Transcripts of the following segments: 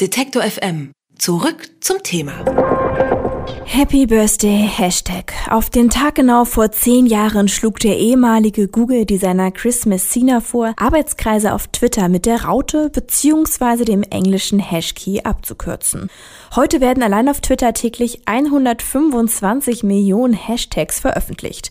Detektor FM. Zurück zum Thema. Happy Birthday Hashtag. Auf den Tag genau vor zehn Jahren schlug der ehemalige Google-Designer Chris Messina vor, Arbeitskreise auf Twitter mit der Raute bzw. dem englischen Hashkey abzukürzen. Heute werden allein auf Twitter täglich 125 Millionen Hashtags veröffentlicht.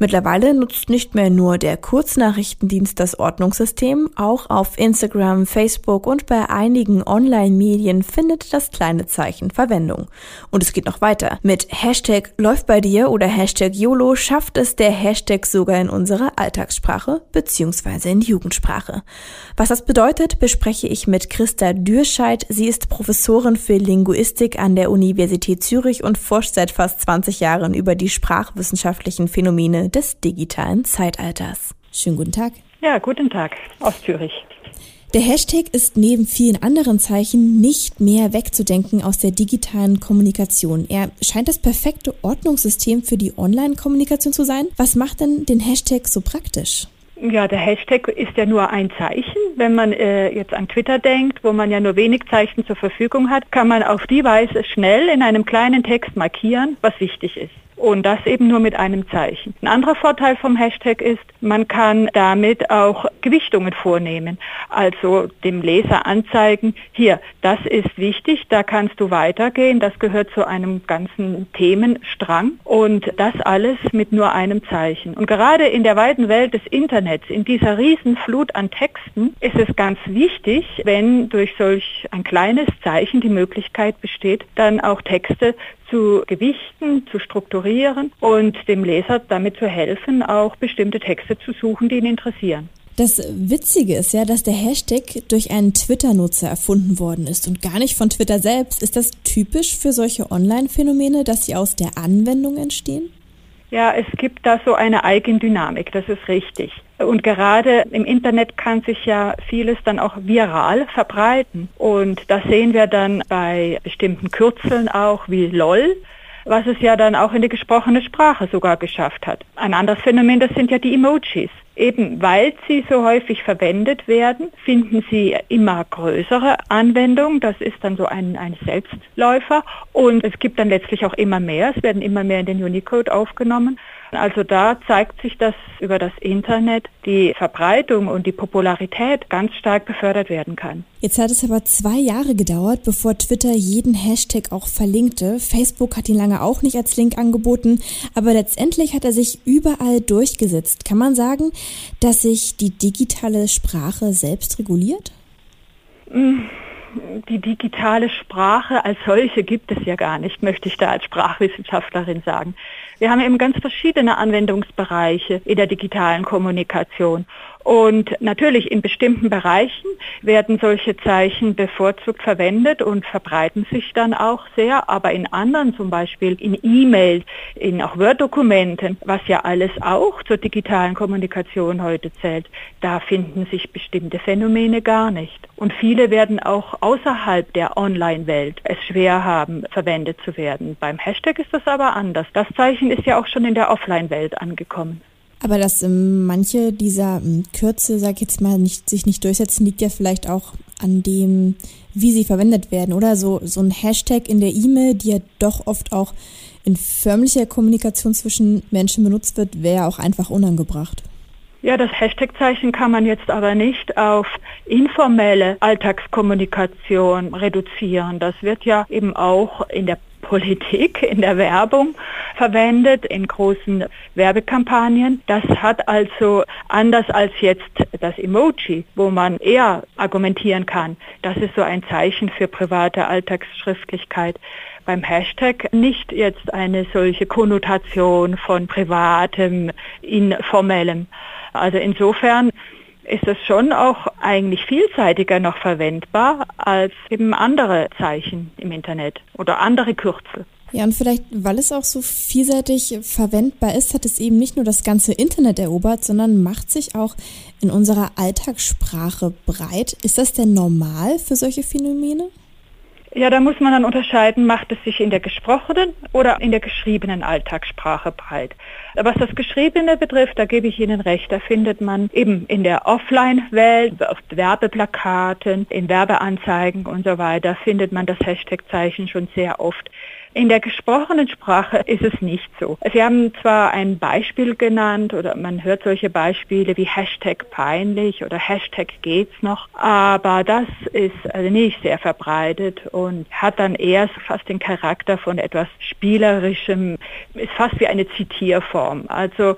Mittlerweile nutzt nicht mehr nur der Kurznachrichtendienst das Ordnungssystem, auch auf Instagram, Facebook und bei einigen Online-Medien findet das kleine Zeichen Verwendung. Und es geht noch weiter. Mit Hashtag läuft bei dir oder Hashtag YOLO schafft es der Hashtag sogar in unserer Alltagssprache bzw. in Jugendsprache. Was das bedeutet, bespreche ich mit Christa Dürscheid. Sie ist Professorin für Linguistik an der Universität Zürich und forscht seit fast 20 Jahren über die sprachwissenschaftlichen Phänomene des digitalen Zeitalters. Schönen guten Tag. Ja, guten Tag aus Zürich. Der Hashtag ist neben vielen anderen Zeichen nicht mehr wegzudenken aus der digitalen Kommunikation. Er scheint das perfekte Ordnungssystem für die Online-Kommunikation zu sein. Was macht denn den Hashtag so praktisch? Ja, der Hashtag ist ja nur ein Zeichen. Wenn man äh, jetzt an Twitter denkt, wo man ja nur wenig Zeichen zur Verfügung hat, kann man auf die Weise schnell in einem kleinen Text markieren, was wichtig ist. Und das eben nur mit einem Zeichen. Ein anderer Vorteil vom Hashtag ist, man kann damit auch Gewichtungen vornehmen. Also dem Leser anzeigen, hier, das ist wichtig, da kannst du weitergehen, das gehört zu einem ganzen Themenstrang und das alles mit nur einem Zeichen. Und gerade in der weiten Welt des Internets, in dieser Riesenflut an Texten, ist es ganz wichtig, wenn durch solch ein kleines Zeichen die Möglichkeit besteht, dann auch Texte zu gewichten, zu strukturieren und dem Leser damit zu helfen, auch bestimmte Texte zu suchen, die ihn interessieren. Das Witzige ist ja, dass der Hashtag durch einen Twitter-Nutzer erfunden worden ist und gar nicht von Twitter selbst. Ist das typisch für solche Online-Phänomene, dass sie aus der Anwendung entstehen? Ja, es gibt da so eine Eigendynamik, das ist richtig. Und gerade im Internet kann sich ja vieles dann auch viral verbreiten. Und das sehen wir dann bei bestimmten Kürzeln auch wie LOL was es ja dann auch in die gesprochene Sprache sogar geschafft hat. Ein anderes Phänomen, das sind ja die Emojis. Eben weil sie so häufig verwendet werden, finden sie immer größere Anwendung. Das ist dann so ein, ein Selbstläufer. Und es gibt dann letztlich auch immer mehr. Es werden immer mehr in den Unicode aufgenommen. Also da zeigt sich, dass über das Internet die Verbreitung und die Popularität ganz stark befördert werden kann. Jetzt hat es aber zwei Jahre gedauert, bevor Twitter jeden Hashtag auch verlinkte. Facebook hat ihn lange auch nicht als Link angeboten, aber letztendlich hat er sich überall durchgesetzt. Kann man sagen, dass sich die digitale Sprache selbst reguliert? Die digitale Sprache als solche gibt es ja gar nicht, möchte ich da als Sprachwissenschaftlerin sagen. Wir haben eben ganz verschiedene Anwendungsbereiche in der digitalen Kommunikation. Und natürlich in bestimmten Bereichen werden solche Zeichen bevorzugt verwendet und verbreiten sich dann auch sehr, aber in anderen, zum Beispiel in E-Mails, in auch Word-Dokumenten, was ja alles auch zur digitalen Kommunikation heute zählt, da finden sich bestimmte Phänomene gar nicht. Und viele werden auch außerhalb der Online-Welt es schwer haben, verwendet zu werden. Beim Hashtag ist das aber anders. Das Zeichen ist ja auch schon in der Offline-Welt angekommen. Aber dass ähm, manche dieser ähm, Kürze, sag ich jetzt mal, nicht, sich nicht durchsetzen, liegt ja vielleicht auch an dem, wie sie verwendet werden, oder? So, so ein Hashtag in der E-Mail, die ja doch oft auch in förmlicher Kommunikation zwischen Menschen benutzt wird, wäre auch einfach unangebracht. Ja, das Hashtag-Zeichen kann man jetzt aber nicht auf informelle Alltagskommunikation reduzieren. Das wird ja eben auch in der Politik, in der Werbung verwendet, in großen Werbekampagnen. Das hat also anders als jetzt das Emoji, wo man eher argumentieren kann, das ist so ein Zeichen für private Alltagsschriftlichkeit beim Hashtag nicht jetzt eine solche Konnotation von privatem, informellem. Also insofern ist es schon auch eigentlich vielseitiger noch verwendbar als eben andere Zeichen im Internet oder andere Kürzel. Ja, und vielleicht, weil es auch so vielseitig verwendbar ist, hat es eben nicht nur das ganze Internet erobert, sondern macht sich auch in unserer Alltagssprache breit. Ist das denn normal für solche Phänomene? Ja, da muss man dann unterscheiden, macht es sich in der gesprochenen oder in der geschriebenen Alltagssprache breit. Was das Geschriebene betrifft, da gebe ich Ihnen recht, da findet man eben in der Offline-Welt, auf Werbeplakaten, in Werbeanzeigen und so weiter, findet man das Hashtag-Zeichen schon sehr oft. In der gesprochenen Sprache ist es nicht so. Sie haben zwar ein Beispiel genannt oder man hört solche Beispiele wie Hashtag peinlich oder Hashtag geht's noch, aber das ist also nicht sehr verbreitet und hat dann eher fast den Charakter von etwas Spielerischem, ist fast wie eine Zitierform. Also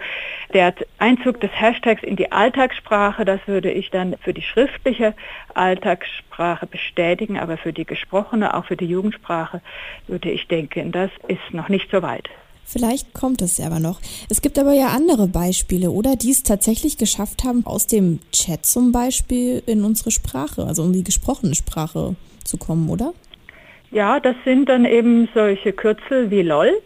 der Einzug des Hashtags in die Alltagssprache, das würde ich dann für die schriftliche Alltagssprache bestätigen, aber für die gesprochene, auch für die Jugendsprache, würde ich denken, das ist noch nicht so weit. Vielleicht kommt es aber noch. Es gibt aber ja andere Beispiele, oder? Die es tatsächlich geschafft haben, aus dem Chat zum Beispiel in unsere Sprache, also in die gesprochene Sprache zu kommen, oder? Ja, das sind dann eben solche Kürzel wie LOL.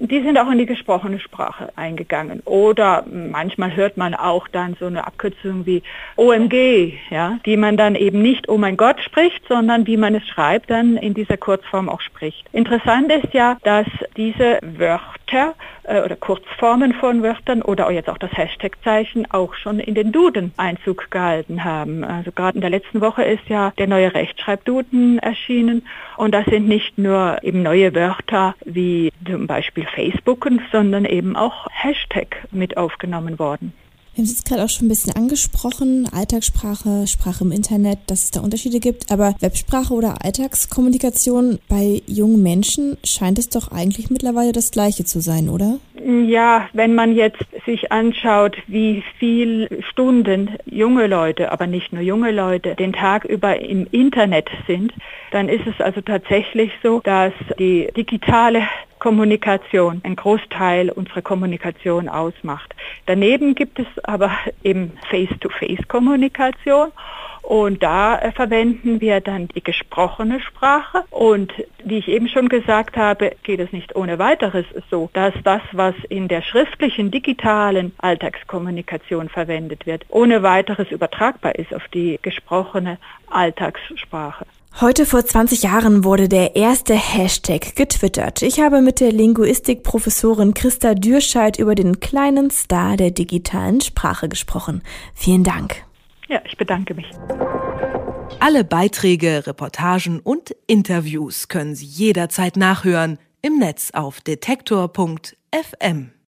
Die sind auch in die gesprochene Sprache eingegangen. Oder manchmal hört man auch dann so eine Abkürzung wie OMG, ja, die man dann eben nicht Oh mein Gott spricht, sondern wie man es schreibt, dann in dieser Kurzform auch spricht. Interessant ist ja, dass diese Wörter äh, oder Kurzformen von Wörtern oder jetzt auch das Hashtag-Zeichen auch schon in den Duden Einzug gehalten haben. Also gerade in der letzten Woche ist ja der neue Rechtschreibduden erschienen und das sind nicht nur eben neue Wörter wie zum Beispiel Facebook, sondern eben auch Hashtag mit aufgenommen worden. Wir haben es jetzt gerade auch schon ein bisschen angesprochen, Alltagssprache, Sprache im Internet, dass es da Unterschiede gibt. Aber Websprache oder Alltagskommunikation bei jungen Menschen scheint es doch eigentlich mittlerweile das Gleiche zu sein, oder? Ja, wenn man jetzt sich anschaut, wie viel Stunden junge Leute, aber nicht nur junge Leute, den Tag über im Internet sind, dann ist es also tatsächlich so, dass die digitale Kommunikation ein Großteil unserer Kommunikation ausmacht. Daneben gibt es aber eben Face-to-Face-Kommunikation und da äh, verwenden wir dann die gesprochene Sprache. Und wie ich eben schon gesagt habe, geht es nicht ohne weiteres so, dass das, was in der schriftlichen, digitalen Alltagskommunikation verwendet wird, ohne weiteres übertragbar ist auf die gesprochene Alltagssprache. Heute vor 20 Jahren wurde der erste Hashtag getwittert. Ich habe mit der Linguistikprofessorin Christa Dürscheid über den kleinen Star der digitalen Sprache gesprochen. Vielen Dank. Ja, ich bedanke mich. Alle Beiträge, Reportagen und Interviews können Sie jederzeit nachhören im Netz auf detektor.fm.